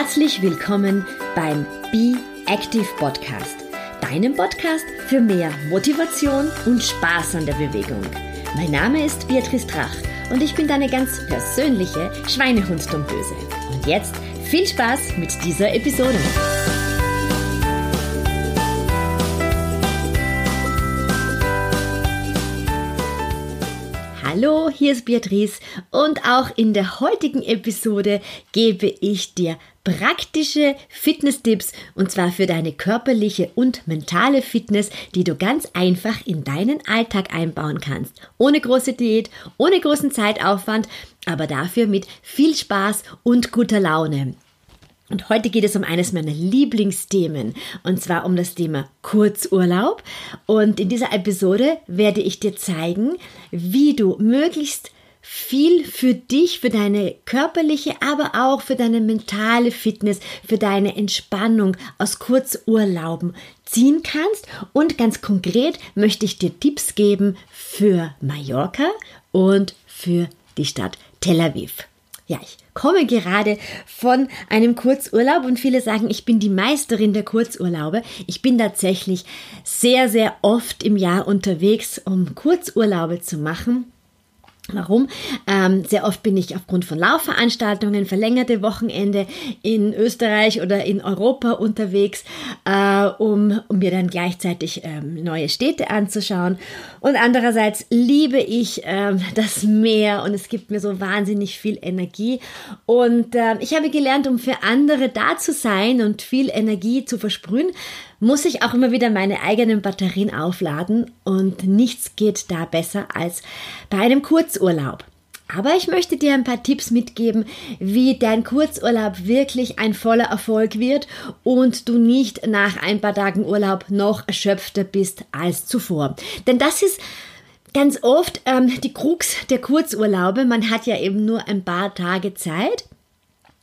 Herzlich willkommen beim Be Active Podcast, deinem Podcast für mehr Motivation und Spaß an der Bewegung. Mein Name ist Beatrice Drach und ich bin deine ganz persönliche Schweinehunddomböse. Und jetzt viel Spaß mit dieser Episode. Hallo, hier ist Beatrice und auch in der heutigen Episode gebe ich dir praktische Fitness-Tipps und zwar für deine körperliche und mentale Fitness, die du ganz einfach in deinen Alltag einbauen kannst. Ohne große Diät, ohne großen Zeitaufwand, aber dafür mit viel Spaß und guter Laune. Und heute geht es um eines meiner Lieblingsthemen, und zwar um das Thema Kurzurlaub. Und in dieser Episode werde ich dir zeigen, wie du möglichst viel für dich, für deine körperliche, aber auch für deine mentale Fitness, für deine Entspannung aus Kurzurlauben ziehen kannst. Und ganz konkret möchte ich dir Tipps geben für Mallorca und für die Stadt Tel Aviv. Ja, ich komme gerade von einem Kurzurlaub und viele sagen, ich bin die Meisterin der Kurzurlaube. Ich bin tatsächlich sehr, sehr oft im Jahr unterwegs, um Kurzurlaube zu machen. Warum? Ähm, sehr oft bin ich aufgrund von Laufveranstaltungen, verlängerte Wochenende in Österreich oder in Europa unterwegs, äh, um, um mir dann gleichzeitig ähm, neue Städte anzuschauen. Und andererseits liebe ich ähm, das Meer und es gibt mir so wahnsinnig viel Energie. Und äh, ich habe gelernt, um für andere da zu sein und viel Energie zu versprühen, muss ich auch immer wieder meine eigenen Batterien aufladen und nichts geht da besser als bei einem Kurzurlaub. Aber ich möchte dir ein paar Tipps mitgeben, wie dein Kurzurlaub wirklich ein voller Erfolg wird und du nicht nach ein paar Tagen Urlaub noch erschöpfter bist als zuvor. Denn das ist ganz oft ähm, die Krux der Kurzurlaube. Man hat ja eben nur ein paar Tage Zeit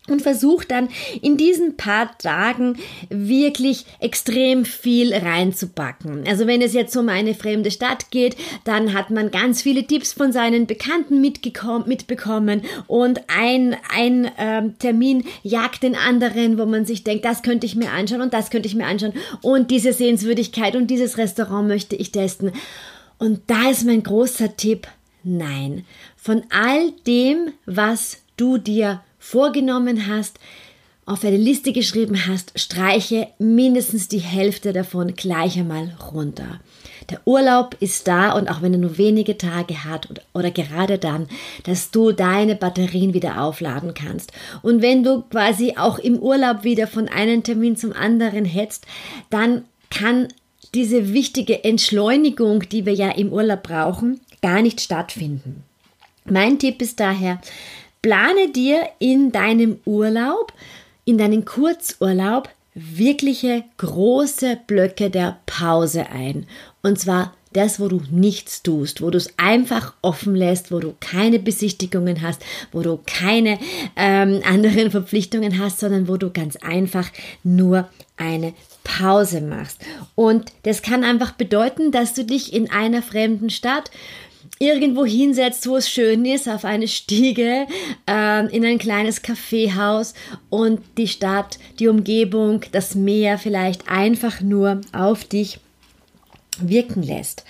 und versucht dann in diesen paar Tagen wirklich extrem viel reinzupacken. Also wenn es jetzt um eine fremde Stadt geht, dann hat man ganz viele Tipps von seinen Bekannten mitbekommen und ein, ein ähm, Termin jagt den anderen, wo man sich denkt, das könnte ich mir anschauen und das könnte ich mir anschauen und diese Sehenswürdigkeit und dieses Restaurant möchte ich testen. Und da ist mein großer Tipp, nein. Von all dem, was du dir vorgenommen hast, auf eine Liste geschrieben hast, streiche mindestens die Hälfte davon gleich einmal runter. Der Urlaub ist da und auch wenn er nur wenige Tage hat oder, gerade dann, dass du deine Batterien wieder aufladen kannst. Und wenn du quasi auch im Urlaub wieder von einem Termin zum anderen hetzt, dann kann diese wichtige Entschleunigung, die wir ja im Urlaub brauchen, gar nicht stattfinden. Mein Tipp ist daher, Plane dir in deinem Urlaub, in deinen Kurzurlaub, wirkliche große Blöcke der Pause ein. Und zwar das, wo du nichts tust, wo du es einfach offen lässt, wo du keine Besichtigungen hast, wo du keine ähm, anderen Verpflichtungen hast, sondern wo du ganz einfach nur eine Pause machst. Und das kann einfach bedeuten, dass du dich in einer fremden Stadt irgendwo hinsetzt, wo es schön ist, auf eine Stiege, äh, in ein kleines Kaffeehaus und die Stadt, die Umgebung, das Meer vielleicht einfach nur auf dich wirken lässt.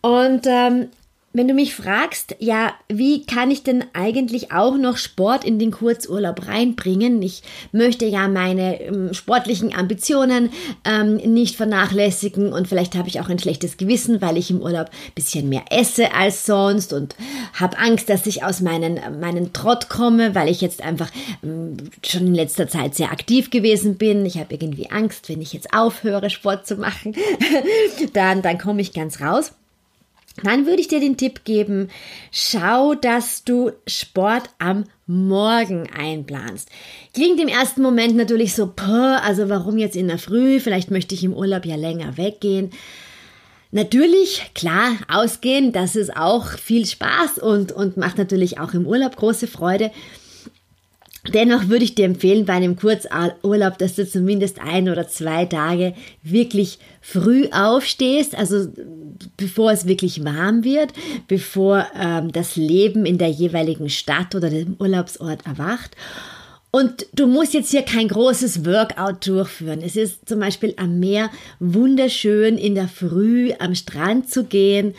Und ähm, wenn du mich fragst, ja, wie kann ich denn eigentlich auch noch Sport in den Kurzurlaub reinbringen? Ich möchte ja meine ähm, sportlichen Ambitionen ähm, nicht vernachlässigen und vielleicht habe ich auch ein schlechtes Gewissen, weil ich im Urlaub ein bisschen mehr esse als sonst und habe Angst, dass ich aus meinen, meinen Trott komme, weil ich jetzt einfach ähm, schon in letzter Zeit sehr aktiv gewesen bin. Ich habe irgendwie Angst, wenn ich jetzt aufhöre, Sport zu machen, dann, dann komme ich ganz raus dann würde ich dir den Tipp geben, schau, dass du Sport am Morgen einplanst. Klingt im ersten Moment natürlich so, also warum jetzt in der Früh? Vielleicht möchte ich im Urlaub ja länger weggehen. Natürlich, klar, ausgehen, das ist auch viel Spaß und, und macht natürlich auch im Urlaub große Freude. Dennoch würde ich dir empfehlen, bei einem Kurzurlaub, dass du zumindest ein oder zwei Tage wirklich früh aufstehst, also bevor es wirklich warm wird, bevor ähm, das Leben in der jeweiligen Stadt oder dem Urlaubsort erwacht Und du musst jetzt hier kein großes Workout durchführen. Es ist zum Beispiel am Meer wunderschön in der Früh am Strand zu gehen,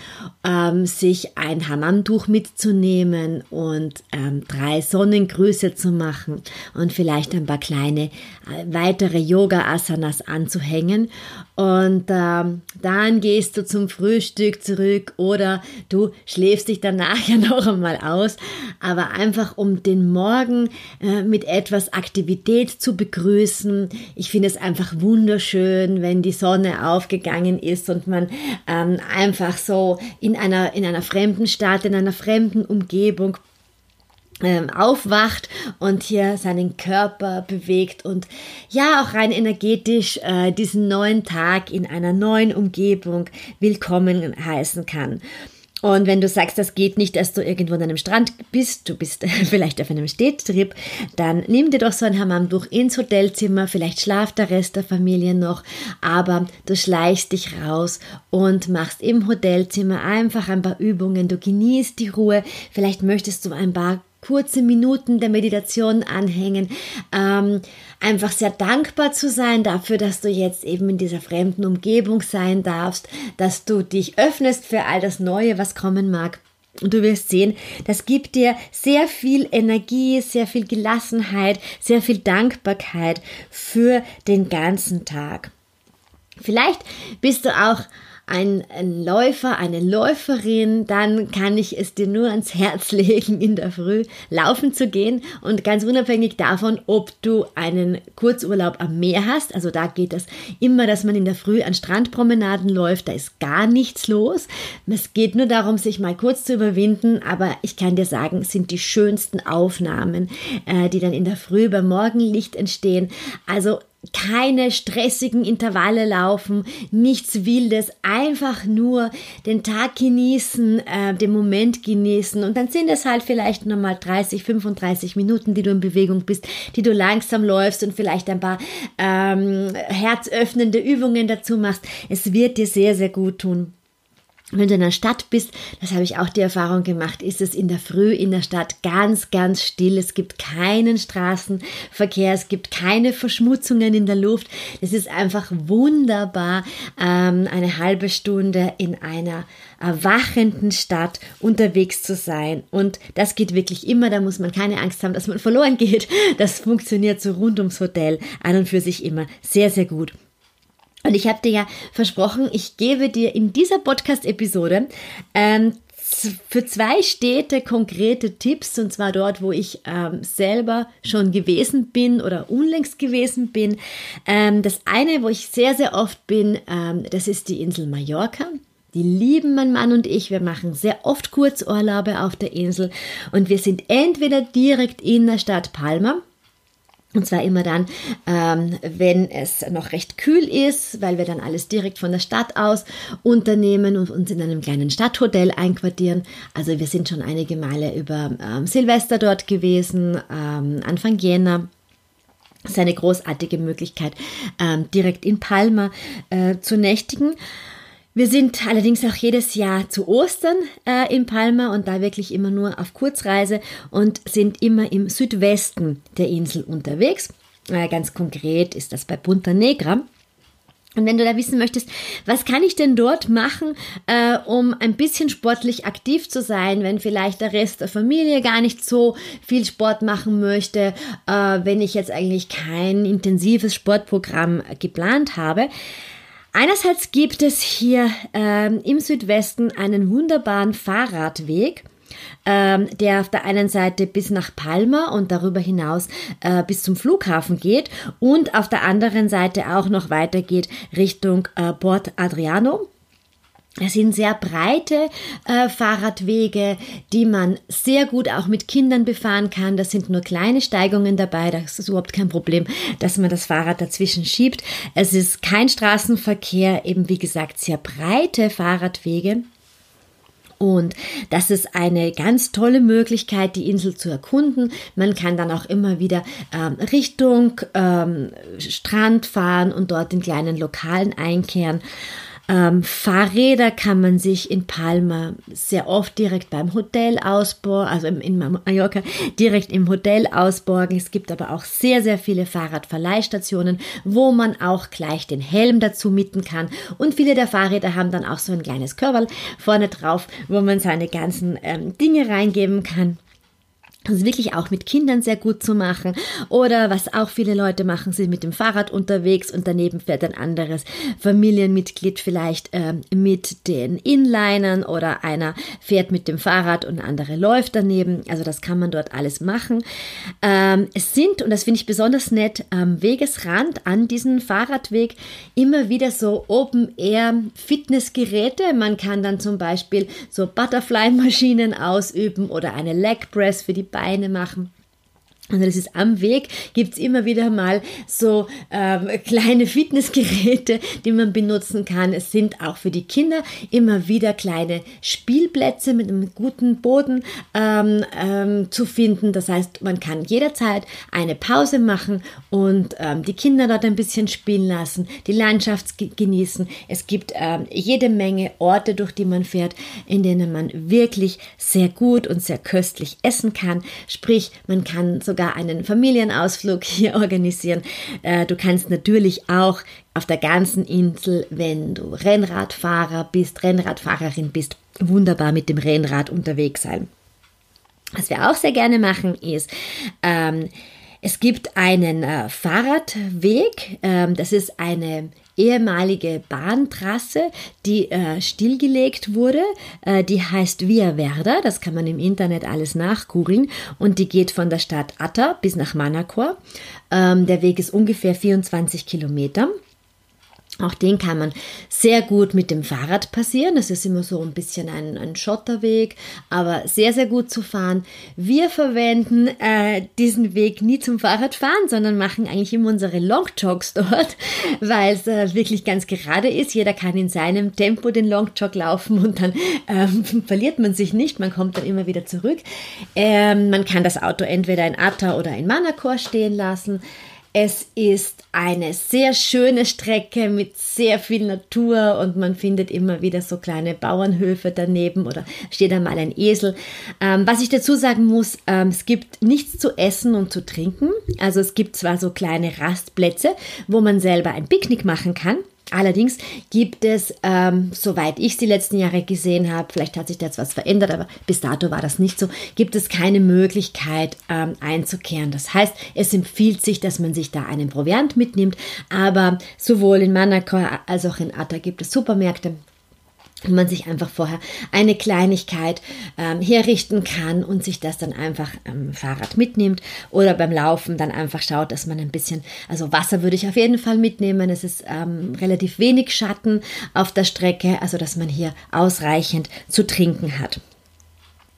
ähm, sich ein Hammamtuch mitzunehmen und ähm, drei Sonnengrüße zu machen und vielleicht ein paar kleine äh, weitere Yoga-Asanas anzuhängen. Und ähm, dann gehst du zum Frühstück zurück oder du schläfst dich dann nachher noch einmal aus. Aber einfach um den Morgen äh, mit etwas Aktivität zu begrüßen. Ich finde es einfach wunderschön, wenn die Sonne aufgegangen ist und man ähm, einfach so in einer, in einer fremden Stadt, in einer fremden Umgebung aufwacht und hier seinen Körper bewegt und ja auch rein energetisch äh, diesen neuen Tag in einer neuen Umgebung willkommen heißen kann. Und wenn du sagst, das geht nicht, dass du irgendwo an einem Strand bist, du bist vielleicht auf einem Städtrip, dann nimm dir doch so ein Hammamtuch ins Hotelzimmer, vielleicht schlaft der Rest der Familie noch, aber du schleichst dich raus und machst im Hotelzimmer einfach ein paar Übungen, du genießt die Ruhe, vielleicht möchtest du ein paar kurze Minuten der Meditation anhängen, ähm, einfach sehr dankbar zu sein dafür, dass du jetzt eben in dieser fremden Umgebung sein darfst, dass du dich öffnest für all das Neue, was kommen mag. Und du wirst sehen, das gibt dir sehr viel Energie, sehr viel Gelassenheit, sehr viel Dankbarkeit für den ganzen Tag. Vielleicht bist du auch ein, Läufer, eine Läuferin, dann kann ich es dir nur ans Herz legen, in der Früh laufen zu gehen und ganz unabhängig davon, ob du einen Kurzurlaub am Meer hast, also da geht das immer, dass man in der Früh an Strandpromenaden läuft, da ist gar nichts los. Es geht nur darum, sich mal kurz zu überwinden, aber ich kann dir sagen, es sind die schönsten Aufnahmen, äh, die dann in der Früh beim Morgenlicht entstehen. Also keine stressigen Intervalle laufen, nichts Wildes, einfach nur den Tag genießen, äh, den Moment genießen und dann sind es halt vielleicht nochmal 30, 35 Minuten, die du in Bewegung bist, die du langsam läufst und vielleicht ein paar ähm, herzöffnende Übungen dazu machst. Es wird dir sehr, sehr gut tun. Wenn du in der Stadt bist, das habe ich auch die Erfahrung gemacht, ist es in der Früh in der Stadt ganz, ganz still. Es gibt keinen Straßenverkehr, es gibt keine Verschmutzungen in der Luft. Es ist einfach wunderbar, ähm, eine halbe Stunde in einer erwachenden Stadt unterwegs zu sein. Und das geht wirklich immer, da muss man keine Angst haben, dass man verloren geht. Das funktioniert so rund ums Hotel an und für sich immer sehr, sehr gut. Und ich habe dir ja versprochen, ich gebe dir in dieser Podcast-Episode ähm, für zwei Städte konkrete Tipps, und zwar dort, wo ich ähm, selber schon gewesen bin oder unlängst gewesen bin. Ähm, das eine, wo ich sehr, sehr oft bin, ähm, das ist die Insel Mallorca. Die lieben mein Mann und ich. Wir machen sehr oft Kurzurlaube auf der Insel und wir sind entweder direkt in der Stadt Palma und zwar immer dann, ähm, wenn es noch recht kühl ist, weil wir dann alles direkt von der Stadt aus unternehmen und uns in einem kleinen Stadthotel einquartieren. Also wir sind schon einige Male über ähm, Silvester dort gewesen, ähm, Anfang Jänner. Ist eine großartige Möglichkeit, ähm, direkt in Palma äh, zu nächtigen. Wir sind allerdings auch jedes Jahr zu Ostern äh, in Palma und da wirklich immer nur auf Kurzreise und sind immer im Südwesten der Insel unterwegs. Äh, ganz konkret ist das bei Punta Negra. Und wenn du da wissen möchtest, was kann ich denn dort machen, äh, um ein bisschen sportlich aktiv zu sein, wenn vielleicht der Rest der Familie gar nicht so viel Sport machen möchte, äh, wenn ich jetzt eigentlich kein intensives Sportprogramm geplant habe, Einerseits gibt es hier ähm, im Südwesten einen wunderbaren Fahrradweg, ähm, der auf der einen Seite bis nach Palma und darüber hinaus äh, bis zum Flughafen geht und auf der anderen Seite auch noch weitergeht Richtung äh, Port Adriano. Es sind sehr breite äh, Fahrradwege, die man sehr gut auch mit Kindern befahren kann. Das sind nur kleine Steigungen dabei. Das ist überhaupt kein Problem, dass man das Fahrrad dazwischen schiebt. Es ist kein Straßenverkehr, eben wie gesagt sehr breite Fahrradwege. Und das ist eine ganz tolle Möglichkeit, die Insel zu erkunden. Man kann dann auch immer wieder ähm, Richtung ähm, Strand fahren und dort in kleinen Lokalen einkehren. Ähm, Fahrräder kann man sich in Palma sehr oft direkt beim Hotel ausborgen, also in Mallorca direkt im Hotel ausborgen. Es gibt aber auch sehr, sehr viele Fahrradverleihstationen, wo man auch gleich den Helm dazu mitten kann. Und viele der Fahrräder haben dann auch so ein kleines Körperl vorne drauf, wo man seine ganzen ähm, Dinge reingeben kann. Ist wirklich auch mit Kindern sehr gut zu machen. Oder was auch viele Leute machen, sind mit dem Fahrrad unterwegs und daneben fährt ein anderes Familienmitglied vielleicht äh, mit den Inlinern oder einer fährt mit dem Fahrrad und andere läuft daneben. Also das kann man dort alles machen. Ähm, es sind, und das finde ich besonders nett, am Wegesrand an diesem Fahrradweg immer wieder so Open-Air-Fitnessgeräte. Man kann dann zum Beispiel so Butterfly-Maschinen ausüben oder eine Leg Press für die Beine machen. Also das ist am Weg, gibt's immer wieder mal so ähm, kleine Fitnessgeräte, die man benutzen kann. Es sind auch für die Kinder immer wieder kleine Spielplätze mit einem guten Boden ähm, ähm, zu finden. Das heißt, man kann jederzeit eine Pause machen und ähm, die Kinder dort ein bisschen spielen lassen, die Landschaft genießen. Es gibt ähm, jede Menge Orte, durch die man fährt, in denen man wirklich sehr gut und sehr köstlich essen kann. Sprich, man kann so sogar einen Familienausflug hier organisieren. Äh, du kannst natürlich auch auf der ganzen Insel, wenn du Rennradfahrer bist, Rennradfahrerin bist, wunderbar mit dem Rennrad unterwegs sein. Was wir auch sehr gerne machen, ist, ähm, es gibt einen äh, Fahrradweg, ähm, das ist eine ehemalige Bahntrasse, die äh, stillgelegt wurde. Äh, die heißt Via Verda, das kann man im Internet alles nachgoogeln und die geht von der Stadt Atta bis nach Manacor. Ähm, der Weg ist ungefähr 24 Kilometer. Auch den kann man sehr gut mit dem Fahrrad passieren. Das ist immer so ein bisschen ein, ein Schotterweg, aber sehr, sehr gut zu fahren. Wir verwenden äh, diesen Weg nie zum Fahrradfahren, sondern machen eigentlich immer unsere Longjogs dort, weil es äh, wirklich ganz gerade ist. Jeder kann in seinem Tempo den Longjog laufen und dann ähm, verliert man sich nicht. Man kommt dann immer wieder zurück. Ähm, man kann das Auto entweder in Atta oder in Manacor stehen lassen. Es ist eine sehr schöne Strecke mit sehr viel Natur und man findet immer wieder so kleine Bauernhöfe daneben oder steht einmal ein Esel. Ähm, was ich dazu sagen muss, ähm, es gibt nichts zu essen und zu trinken. Also es gibt zwar so kleine Rastplätze, wo man selber ein Picknick machen kann. Allerdings gibt es, ähm, soweit ich die letzten Jahre gesehen habe, vielleicht hat sich da jetzt was verändert, aber bis dato war das nicht so, gibt es keine Möglichkeit ähm, einzukehren. Das heißt, es empfiehlt sich, dass man sich da einen Proviant mitnimmt, aber sowohl in Manacor als auch in Atta gibt es Supermärkte, man sich einfach vorher eine Kleinigkeit ähm, herrichten kann und sich das dann einfach am Fahrrad mitnimmt oder beim Laufen dann einfach schaut, dass man ein bisschen, also Wasser würde ich auf jeden Fall mitnehmen. Es ist ähm, relativ wenig Schatten auf der Strecke, also dass man hier ausreichend zu trinken hat.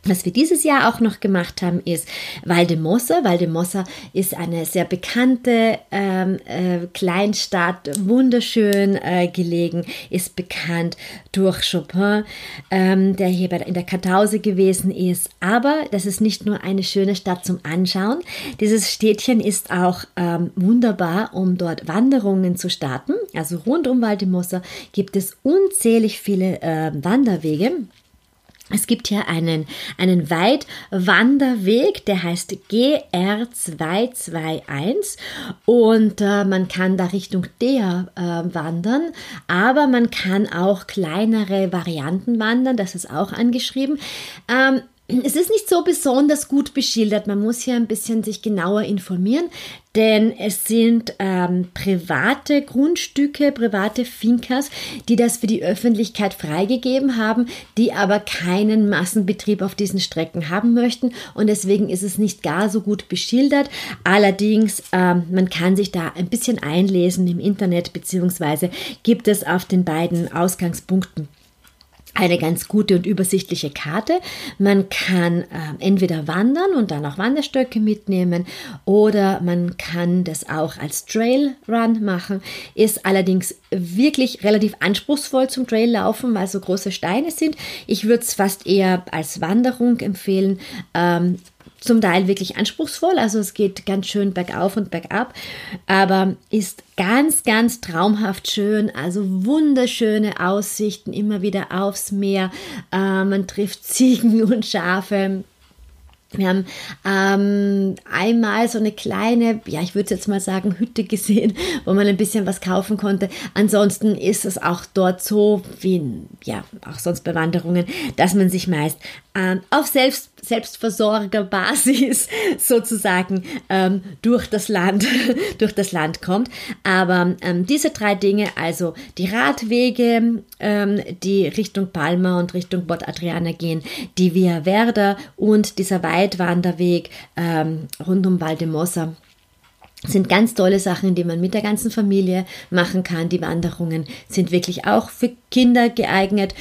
Was wir dieses Jahr auch noch gemacht haben, ist Valdemossa. Valdemossa ist eine sehr bekannte ähm, äh, Kleinstadt, wunderschön äh, gelegen, ist bekannt durch Chopin, ähm, der hier bei, in der Kartause gewesen ist. Aber das ist nicht nur eine schöne Stadt zum Anschauen. Dieses Städtchen ist auch ähm, wunderbar, um dort Wanderungen zu starten. Also rund um Valdemossa gibt es unzählig viele äh, Wanderwege. Es gibt hier einen, einen Weitwanderweg, der heißt GR221 und äh, man kann da Richtung Dea äh, wandern, aber man kann auch kleinere Varianten wandern, das ist auch angeschrieben. Ähm, es ist nicht so besonders gut beschildert. Man muss hier ein bisschen sich genauer informieren, denn es sind ähm, private Grundstücke, private Fincas, die das für die Öffentlichkeit freigegeben haben, die aber keinen Massenbetrieb auf diesen Strecken haben möchten und deswegen ist es nicht gar so gut beschildert. Allerdings, ähm, man kann sich da ein bisschen einlesen im Internet beziehungsweise gibt es auf den beiden Ausgangspunkten eine ganz gute und übersichtliche Karte. Man kann äh, entweder wandern und dann auch Wanderstöcke mitnehmen oder man kann das auch als Trail Run machen. Ist allerdings wirklich relativ anspruchsvoll zum Trail laufen, weil so große Steine sind. Ich würde es fast eher als Wanderung empfehlen. Ähm, zum Teil wirklich anspruchsvoll, also es geht ganz schön bergauf und bergab, aber ist ganz, ganz traumhaft schön, also wunderschöne Aussichten immer wieder aufs Meer, äh, man trifft Ziegen und Schafe, wir haben ähm, einmal so eine kleine, ja, ich würde jetzt mal sagen, Hütte gesehen, wo man ein bisschen was kaufen konnte. Ansonsten ist es auch dort so, wie ja, auch sonst bei Wanderungen, dass man sich meist ähm, auf Selbst, Selbstversorgerbasis sozusagen ähm, durch das Land, durch das Land kommt. Aber ähm, diese drei Dinge, also die Radwege, ähm, die Richtung Palma und Richtung Bot Adriana gehen, die Via Verda und dieser Weitwanderweg ähm, rund um Valdemossa, sind ganz tolle Sachen, die man mit der ganzen Familie machen kann. Die Wanderungen sind wirklich auch für Kinder geeignet,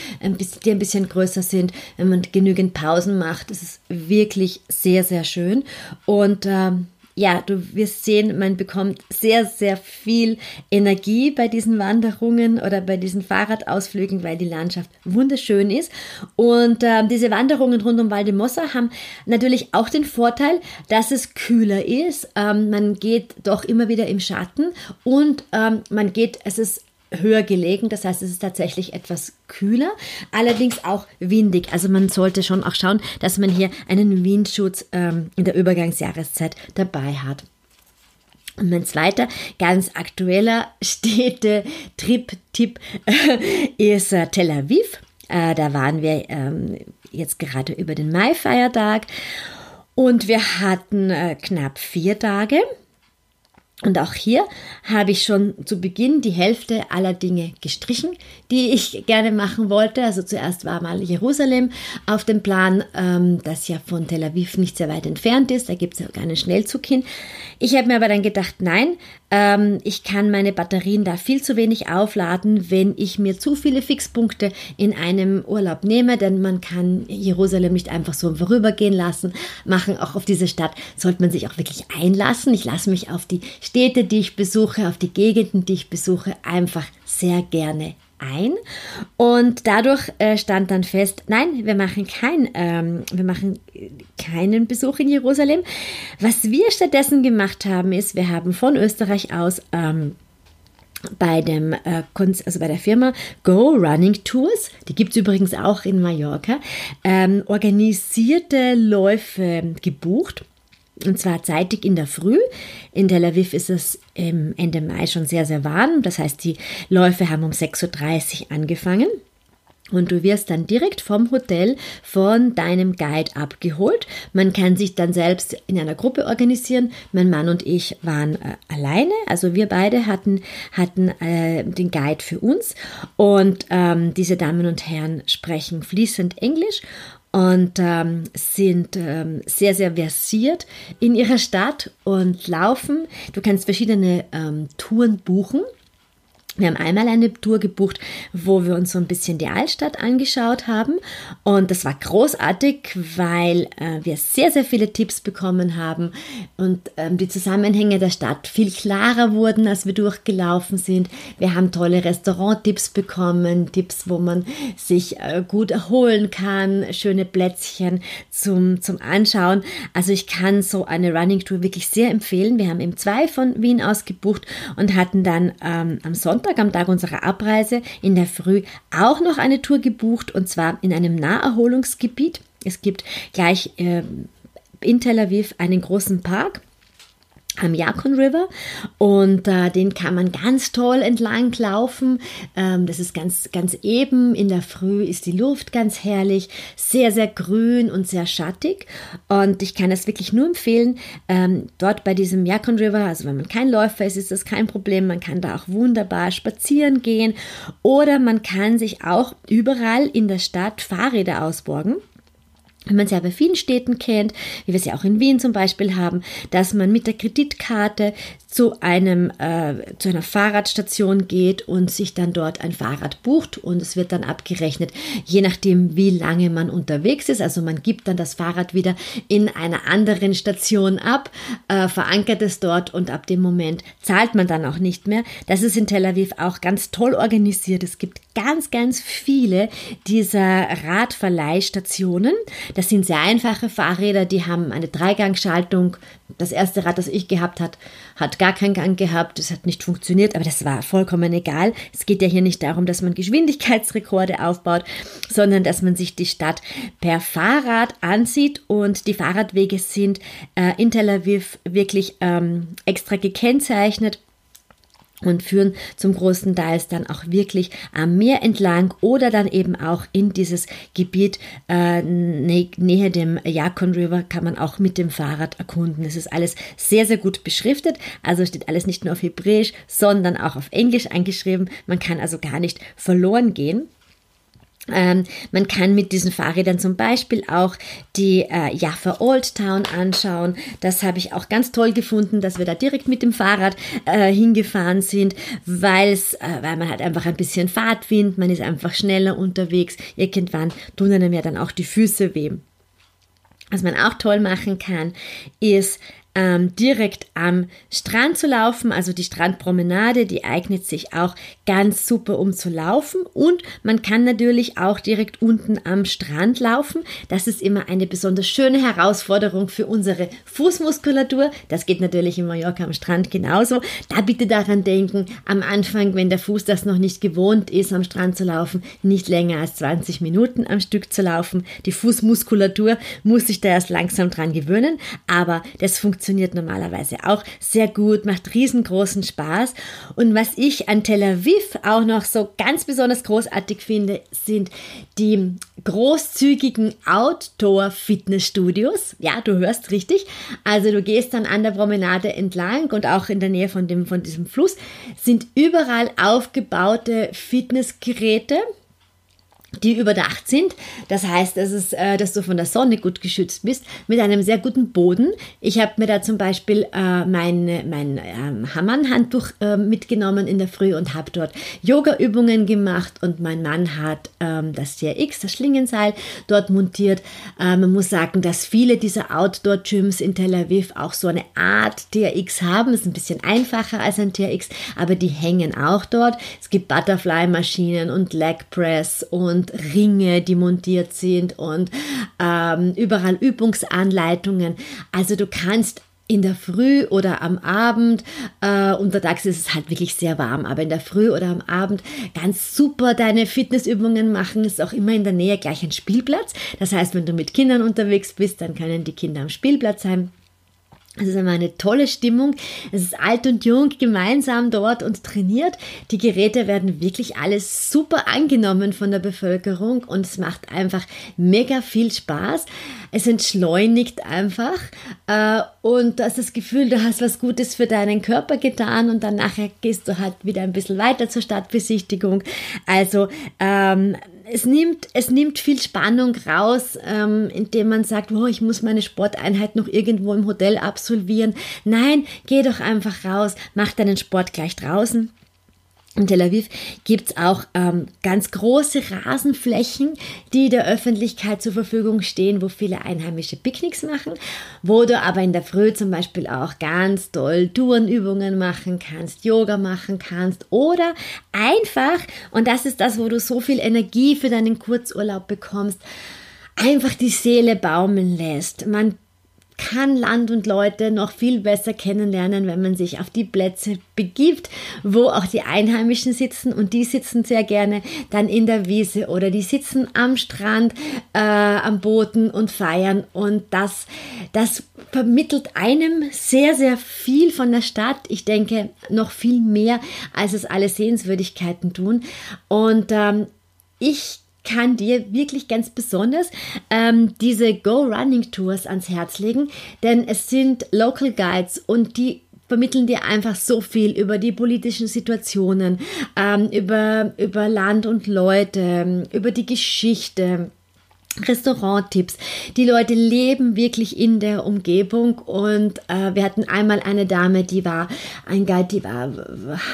die ein bisschen größer sind, wenn man genügend Pausen macht. Das ist wirklich sehr, sehr schön. Und ähm, ja, du wirst sehen, man bekommt sehr, sehr viel Energie bei diesen Wanderungen oder bei diesen Fahrradausflügen, weil die Landschaft wunderschön ist. Und äh, diese Wanderungen rund um Valdemossa haben natürlich auch den Vorteil, dass es kühler ist. Ähm, man geht doch immer wieder im Schatten und ähm, man geht, es ist höher gelegen. Das heißt, es ist tatsächlich etwas kühler, allerdings auch windig. Also man sollte schon auch schauen, dass man hier einen Windschutz ähm, in der Übergangsjahreszeit dabei hat. Und mein zweiter ganz aktueller Städte-Trip-Tipp äh, ist äh, Tel Aviv. Äh, da waren wir ähm, jetzt gerade über den Mai-Feiertag und wir hatten äh, knapp vier Tage. Und auch hier habe ich schon zu Beginn die Hälfte aller Dinge gestrichen, die ich gerne machen wollte. Also zuerst war mal Jerusalem auf dem Plan, ähm, das ja von Tel Aviv nicht sehr weit entfernt ist. Da gibt es ja auch einen Schnellzug hin. Ich habe mir aber dann gedacht, nein, ähm, ich kann meine Batterien da viel zu wenig aufladen, wenn ich mir zu viele Fixpunkte in einem Urlaub nehme, denn man kann Jerusalem nicht einfach so vorübergehen lassen. Machen auch auf diese Stadt sollte man sich auch wirklich einlassen. Ich lasse mich auf die Städte, die ich besuche, auf die Gegenden, die ich besuche, einfach sehr gerne ein und dadurch äh, stand dann fest, nein, wir machen kein, ähm, wir machen keinen Besuch in Jerusalem. Was wir stattdessen gemacht haben, ist, wir haben von Österreich aus ähm, bei dem äh, also bei der Firma Go Running Tours, die gibt es übrigens auch in Mallorca, ähm, organisierte Läufe gebucht und zwar zeitig in der Früh. In Tel Aviv ist es Ende Mai schon sehr, sehr warm. Das heißt, die Läufe haben um 6.30 Uhr angefangen. Und du wirst dann direkt vom Hotel von deinem Guide abgeholt. Man kann sich dann selbst in einer Gruppe organisieren. Mein Mann und ich waren äh, alleine. Also wir beide hatten, hatten äh, den Guide für uns. Und ähm, diese Damen und Herren sprechen fließend Englisch und ähm, sind ähm, sehr, sehr versiert in ihrer Stadt und laufen. Du kannst verschiedene ähm, Touren buchen. Wir haben einmal eine Tour gebucht, wo wir uns so ein bisschen die Altstadt angeschaut haben. Und das war großartig, weil äh, wir sehr, sehr viele Tipps bekommen haben und ähm, die Zusammenhänge der Stadt viel klarer wurden, als wir durchgelaufen sind. Wir haben tolle Restauranttipps bekommen, Tipps, wo man sich äh, gut erholen kann, schöne Plätzchen zum, zum Anschauen. Also ich kann so eine Running Tour wirklich sehr empfehlen. Wir haben eben zwei von Wien aus gebucht und hatten dann ähm, am Sonntag Sonntag, am Tag unserer Abreise, in der Früh auch noch eine Tour gebucht und zwar in einem Naherholungsgebiet. Es gibt gleich äh, in Tel Aviv einen großen Park am Yakon River und äh, den kann man ganz toll entlang laufen. Ähm, das ist ganz, ganz eben. In der Früh ist die Luft ganz herrlich, sehr, sehr grün und sehr schattig. Und ich kann es wirklich nur empfehlen, ähm, dort bei diesem Yakon River, also wenn man kein Läufer ist, ist das kein Problem. Man kann da auch wunderbar spazieren gehen oder man kann sich auch überall in der Stadt Fahrräder ausborgen wenn man es ja bei vielen Städten kennt, wie wir es ja auch in Wien zum Beispiel haben, dass man mit der Kreditkarte zu einem äh, zu einer Fahrradstation geht und sich dann dort ein Fahrrad bucht und es wird dann abgerechnet, je nachdem wie lange man unterwegs ist. Also man gibt dann das Fahrrad wieder in einer anderen Station ab, äh, verankert es dort und ab dem Moment zahlt man dann auch nicht mehr. Das ist in Tel Aviv auch ganz toll organisiert. Es gibt ganz, ganz viele dieser Radverleihstationen. Das sind sehr einfache Fahrräder, die haben eine Dreigangschaltung. Das erste Rad, das ich gehabt hat, hat gar keinen Gang gehabt. Das hat nicht funktioniert, aber das war vollkommen egal. Es geht ja hier nicht darum, dass man Geschwindigkeitsrekorde aufbaut, sondern dass man sich die Stadt per Fahrrad ansieht und die Fahrradwege sind äh, in Tel Aviv wirklich ähm, extra gekennzeichnet und führen zum großen Teil dann auch wirklich am Meer entlang oder dann eben auch in dieses Gebiet äh, nähe dem Yukon River kann man auch mit dem Fahrrad erkunden. Es ist alles sehr, sehr gut beschriftet, also steht alles nicht nur auf Hebräisch, sondern auch auf Englisch eingeschrieben. Man kann also gar nicht verloren gehen. Ähm, man kann mit diesen Fahrrädern zum Beispiel auch die äh, Jaffa Old Town anschauen. Das habe ich auch ganz toll gefunden, dass wir da direkt mit dem Fahrrad äh, hingefahren sind, weil's, äh, weil man hat einfach ein bisschen Fahrtwind, man ist einfach schneller unterwegs. Irgendwann tun einem ja dann auch die Füße weh. Was man auch toll machen kann, ist ähm, direkt am Strand zu laufen. Also die Strandpromenade, die eignet sich auch ganz super, um zu laufen. Und man kann natürlich auch direkt unten am Strand laufen. Das ist immer eine besonders schöne Herausforderung für unsere Fußmuskulatur. Das geht natürlich in Mallorca am Strand genauso. Da bitte daran denken, am Anfang, wenn der Fuß das noch nicht gewohnt ist, am Strand zu laufen, nicht länger als 20 Minuten am Stück zu laufen. Die Fußmuskulatur muss sich da erst langsam dran gewöhnen, aber das funktioniert funktioniert normalerweise auch sehr gut, macht riesengroßen Spaß. Und was ich an Tel Aviv auch noch so ganz besonders großartig finde, sind die großzügigen Outdoor-Fitnessstudios. Ja, du hörst richtig. Also du gehst dann an der Promenade entlang und auch in der Nähe von, dem, von diesem Fluss sind überall aufgebaute Fitnessgeräte die überdacht sind. Das heißt, dass, es, äh, dass du von der Sonne gut geschützt bist, mit einem sehr guten Boden. Ich habe mir da zum Beispiel äh, mein, mein ähm, Hammern-Handtuch äh, mitgenommen in der Früh und habe dort Yoga-Übungen gemacht und mein Mann hat ähm, das TRX, das Schlingenseil, dort montiert. Äh, man muss sagen, dass viele dieser Outdoor-Gyms in Tel Aviv auch so eine Art TRX haben. Das ist ein bisschen einfacher als ein TRX, aber die hängen auch dort. Es gibt Butterfly-Maschinen und Leg Press und und Ringe, die montiert sind und ähm, überall Übungsanleitungen. Also du kannst in der Früh oder am Abend, äh, untertags ist es halt wirklich sehr warm, aber in der Früh oder am Abend ganz super deine Fitnessübungen machen. Ist auch immer in der Nähe gleich ein Spielplatz. Das heißt, wenn du mit Kindern unterwegs bist, dann können die Kinder am Spielplatz sein. Es ist immer eine tolle Stimmung. Es ist alt und jung gemeinsam dort und trainiert. Die Geräte werden wirklich alles super angenommen von der Bevölkerung und es macht einfach mega viel Spaß. Es entschleunigt einfach äh, und du hast das Gefühl, du hast was Gutes für deinen Körper getan und dann nachher gehst du halt wieder ein bisschen weiter zur Stadtbesichtigung. Also ähm, es nimmt, es nimmt viel Spannung raus, ähm, indem man sagt, oh, ich muss meine Sporteinheit noch irgendwo im Hotel absolvieren. Nein, geh doch einfach raus, mach deinen Sport gleich draußen. In Tel Aviv gibt es auch ähm, ganz große Rasenflächen, die der Öffentlichkeit zur Verfügung stehen, wo viele Einheimische Picknicks machen, wo du aber in der Früh zum Beispiel auch ganz toll Tourenübungen machen kannst, Yoga machen kannst oder einfach, und das ist das, wo du so viel Energie für deinen Kurzurlaub bekommst, einfach die Seele baumeln lässt. Man kann Land und Leute noch viel besser kennenlernen, wenn man sich auf die Plätze begibt, wo auch die Einheimischen sitzen und die sitzen sehr gerne dann in der Wiese oder die sitzen am Strand, äh, am Boden und feiern und das, das vermittelt einem sehr, sehr viel von der Stadt. Ich denke noch viel mehr, als es alle Sehenswürdigkeiten tun und ähm, ich kann dir wirklich ganz besonders ähm, diese Go Running Tours ans Herz legen, denn es sind Local Guides und die vermitteln dir einfach so viel über die politischen Situationen, ähm, über, über Land und Leute, über die Geschichte Restauranttipps. Die Leute leben wirklich in der Umgebung und äh, wir hatten einmal eine Dame, die war ein Guide, die war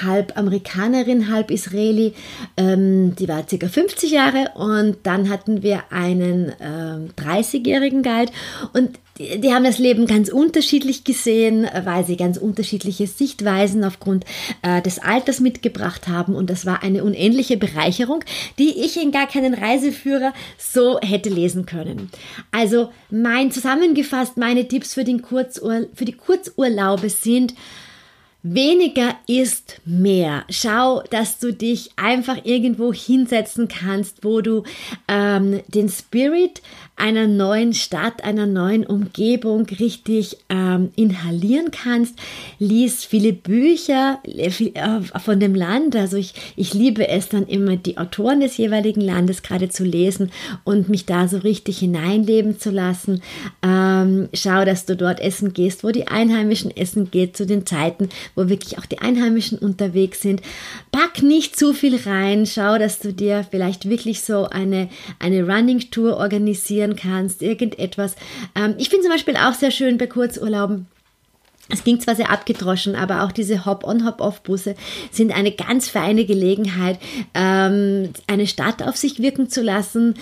halb Amerikanerin, halb Israeli, ähm, die war ca. 50 Jahre und dann hatten wir einen ähm, 30-jährigen Guide und die, die, haben das Leben ganz unterschiedlich gesehen, weil sie ganz unterschiedliche Sichtweisen aufgrund äh, des Alters mitgebracht haben. Und das war eine unendliche Bereicherung, die ich in gar keinen Reiseführer so hätte lesen können. Also mein zusammengefasst, meine Tipps für, den Kurzur für die Kurzurlaube sind, Weniger ist mehr. Schau, dass du dich einfach irgendwo hinsetzen kannst, wo du ähm, den Spirit einer neuen Stadt, einer neuen Umgebung richtig ähm, inhalieren kannst. Lies viele Bücher äh, äh, von dem Land. Also ich, ich liebe es dann immer, die Autoren des jeweiligen Landes gerade zu lesen und mich da so richtig hineinleben zu lassen. Ähm, schau, dass du dort essen gehst, wo die Einheimischen essen geht, zu den Zeiten, wo wirklich auch die Einheimischen unterwegs sind. Pack nicht zu viel rein. Schau, dass du dir vielleicht wirklich so eine, eine Running Tour organisierst organisieren kannst, irgendetwas. Ähm, ich finde zum Beispiel auch sehr schön bei Kurzurlauben, es ging zwar sehr abgedroschen, aber auch diese Hop-on, Hop-off-Busse sind eine ganz feine Gelegenheit, ähm, eine Stadt auf sich wirken zu lassen,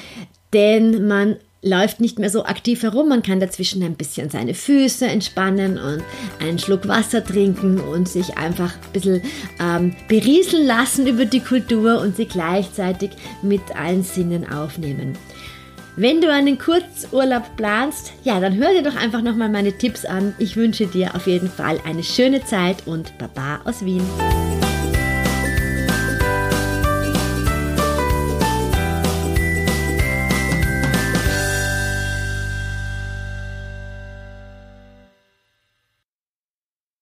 denn man läuft nicht mehr so aktiv herum. Man kann dazwischen ein bisschen seine Füße entspannen und einen Schluck Wasser trinken und sich einfach ein bisschen ähm, berieseln lassen über die Kultur und sie gleichzeitig mit allen Sinnen aufnehmen. Wenn du einen Kurzurlaub planst, ja, dann hör dir doch einfach nochmal meine Tipps an. Ich wünsche dir auf jeden Fall eine schöne Zeit und Baba aus Wien.